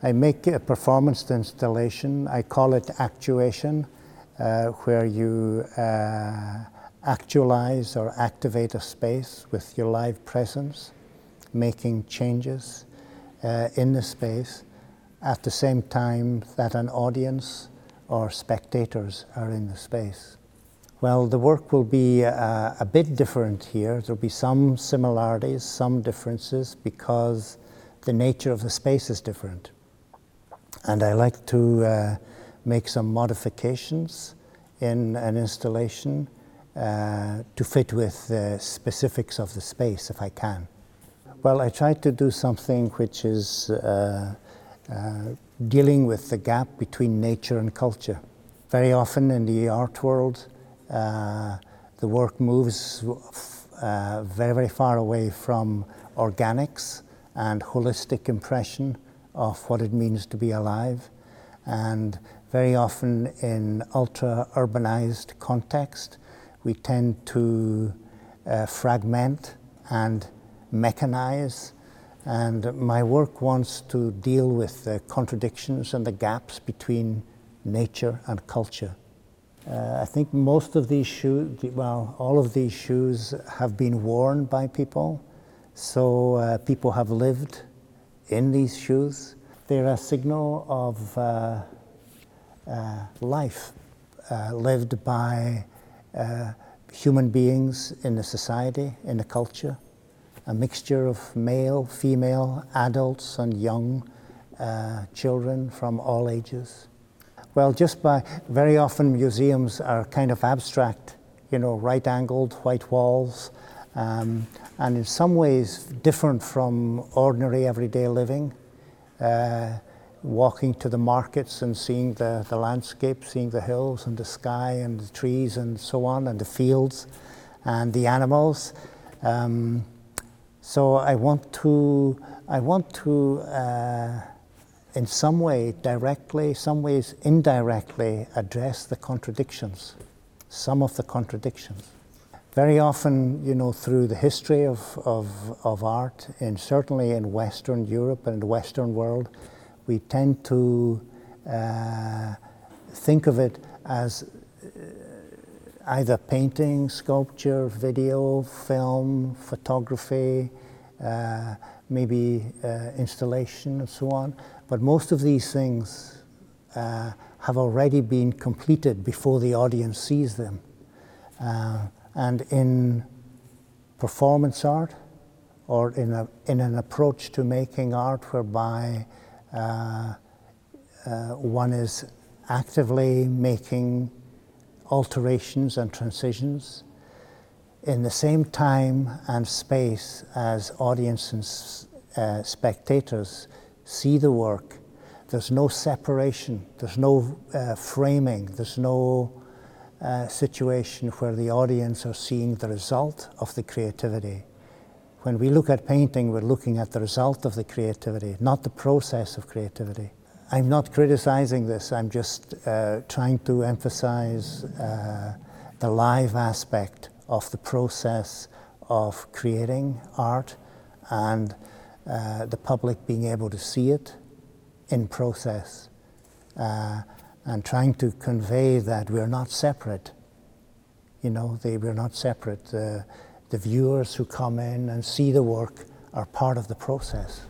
I make a performance installation. I call it actuation, uh, where you uh, actualize or activate a space with your live presence, making changes uh, in the space at the same time that an audience or spectators are in the space. Well, the work will be uh, a bit different here. There'll be some similarities, some differences, because the nature of the space is different. And I like to uh, make some modifications in an installation uh, to fit with the specifics of the space if I can. Well, I tried to do something which is uh, uh, dealing with the gap between nature and culture. Very often in the art world, uh, the work moves uh, very, very far away from organics and holistic impression of what it means to be alive. And very often in ultra urbanized context, we tend to uh, fragment and mechanize and my work wants to deal with the contradictions and the gaps between nature and culture. Uh, I think most of these shoes, well, all of these shoes have been worn by people. So uh, people have lived in these shoes. They're a signal of uh, uh life uh, lived by uh, human beings in the society, in the culture a mixture of male, female, adults, and young uh, children from all ages. Well, just by very often museums are kind of abstract, you know, right angled, white walls, um, and in some ways different from ordinary everyday living. Uh, walking to the markets and seeing the, the landscape, seeing the hills and the sky and the trees and so on, and the fields and the animals. Um, so I want to, I want to, uh, in some way, directly, some ways indirectly, address the contradictions, some of the contradictions. Very often, you know, through the history of, of, of art, and certainly in Western Europe and the Western world, we tend to uh, think of it as either painting, sculpture, video, film, photography, uh, maybe uh, installation and so on. But most of these things uh, have already been completed before the audience sees them. And in performance art, or in, a, in an approach to making art whereby uh, uh, one is actively making alterations and transitions in the same time and space as audiences, uh, spectators see the work. There's no separation, there's no uh, framing, there's no uh, situation where the audience are seeing the result of the creativity. When we look at painting, we're looking at the result of the creativity, not the process of creativity. I'm not criticizing this, I'm just uh, trying to emphasize uh, the live aspect of the process of creating art and uh, the public being able to see it in process uh, and trying to convey that we're not separate. You know, they, we're not separate. the viewers who come in and see the work are part of the process.